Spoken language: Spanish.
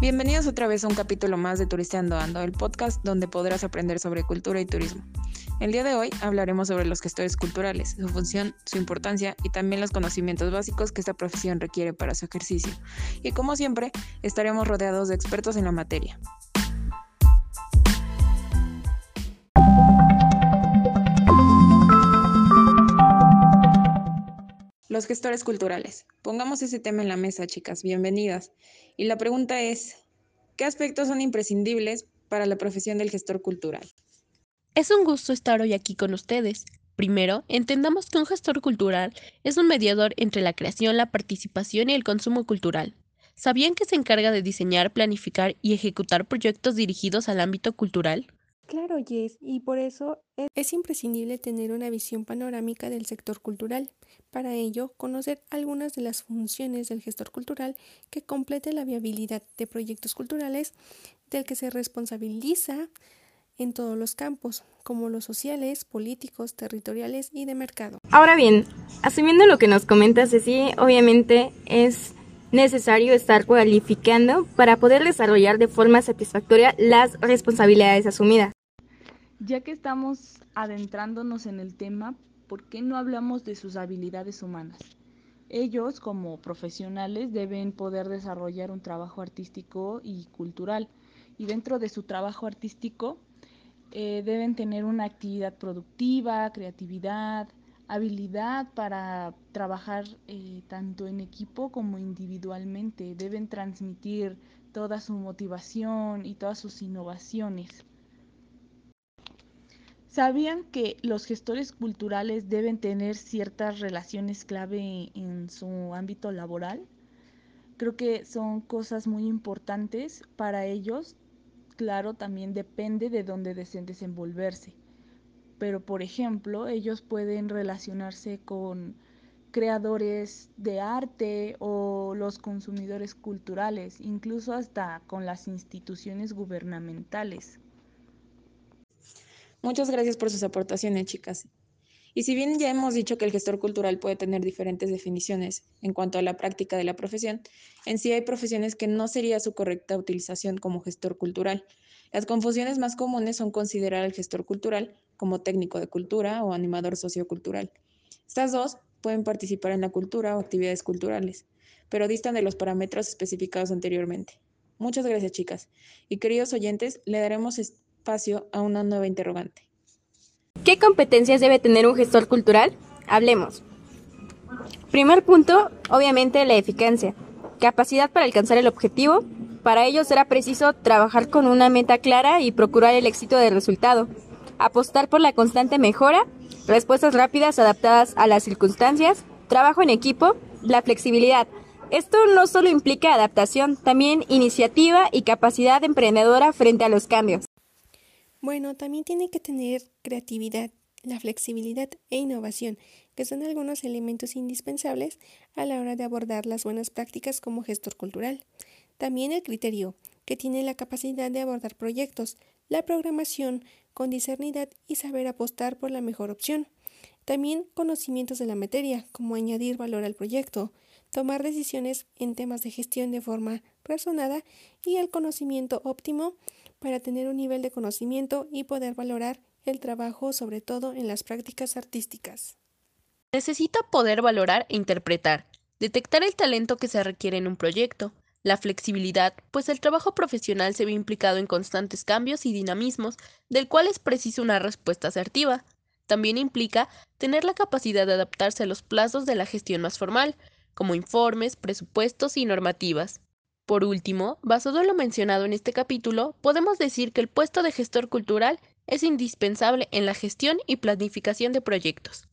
Bienvenidos otra vez a un capítulo más de Turisteando Ando, el podcast donde podrás aprender sobre cultura y turismo. El día de hoy hablaremos sobre los gestores culturales, su función, su importancia y también los conocimientos básicos que esta profesión requiere para su ejercicio. Y como siempre, estaremos rodeados de expertos en la materia. Los gestores culturales. Pongamos ese tema en la mesa, chicas. Bienvenidas. Y la pregunta es, ¿qué aspectos son imprescindibles para la profesión del gestor cultural? Es un gusto estar hoy aquí con ustedes. Primero, entendamos que un gestor cultural es un mediador entre la creación, la participación y el consumo cultural. ¿Sabían que se encarga de diseñar, planificar y ejecutar proyectos dirigidos al ámbito cultural? Claro, Jess, y por eso es imprescindible tener una visión panorámica del sector cultural. Para ello, conocer algunas de las funciones del gestor cultural que complete la viabilidad de proyectos culturales del que se responsabiliza en todos los campos, como los sociales, políticos, territoriales y de mercado. Ahora bien, asumiendo lo que nos comentas, Ceci, obviamente es necesario estar cualificando para poder desarrollar de forma satisfactoria las responsabilidades asumidas. Ya que estamos adentrándonos en el tema, ¿por qué no hablamos de sus habilidades humanas? Ellos, como profesionales, deben poder desarrollar un trabajo artístico y cultural. Y dentro de su trabajo artístico, eh, deben tener una actividad productiva, creatividad, habilidad para trabajar eh, tanto en equipo como individualmente. Deben transmitir toda su motivación y todas sus innovaciones. ¿Sabían que los gestores culturales deben tener ciertas relaciones clave en su ámbito laboral? Creo que son cosas muy importantes para ellos. Claro, también depende de dónde deseen desenvolverse. Pero, por ejemplo, ellos pueden relacionarse con creadores de arte o los consumidores culturales, incluso hasta con las instituciones gubernamentales. Muchas gracias por sus aportaciones, chicas. Y si bien ya hemos dicho que el gestor cultural puede tener diferentes definiciones en cuanto a la práctica de la profesión, en sí hay profesiones que no sería su correcta utilización como gestor cultural. Las confusiones más comunes son considerar al gestor cultural como técnico de cultura o animador sociocultural. Estas dos pueden participar en la cultura o actividades culturales, pero distan de los parámetros especificados anteriormente. Muchas gracias, chicas. Y queridos oyentes, le daremos a una nueva interrogante. ¿Qué competencias debe tener un gestor cultural? Hablemos. Primer punto, obviamente la eficacia. Capacidad para alcanzar el objetivo. Para ello será preciso trabajar con una meta clara y procurar el éxito del resultado. Apostar por la constante mejora, respuestas rápidas adaptadas a las circunstancias, trabajo en equipo, la flexibilidad. Esto no solo implica adaptación, también iniciativa y capacidad emprendedora frente a los cambios. Bueno, también tiene que tener creatividad, la flexibilidad e innovación, que son algunos elementos indispensables a la hora de abordar las buenas prácticas como gestor cultural. También el criterio, que tiene la capacidad de abordar proyectos, la programación con discernidad y saber apostar por la mejor opción. También conocimientos de la materia, como añadir valor al proyecto, tomar decisiones en temas de gestión de forma razonada y el conocimiento óptimo para tener un nivel de conocimiento y poder valorar el trabajo, sobre todo en las prácticas artísticas. Necesita poder valorar e interpretar, detectar el talento que se requiere en un proyecto, la flexibilidad, pues el trabajo profesional se ve implicado en constantes cambios y dinamismos, del cual es preciso una respuesta asertiva. También implica tener la capacidad de adaptarse a los plazos de la gestión más formal, como informes, presupuestos y normativas. Por último, basado en lo mencionado en este capítulo, podemos decir que el puesto de gestor cultural es indispensable en la gestión y planificación de proyectos.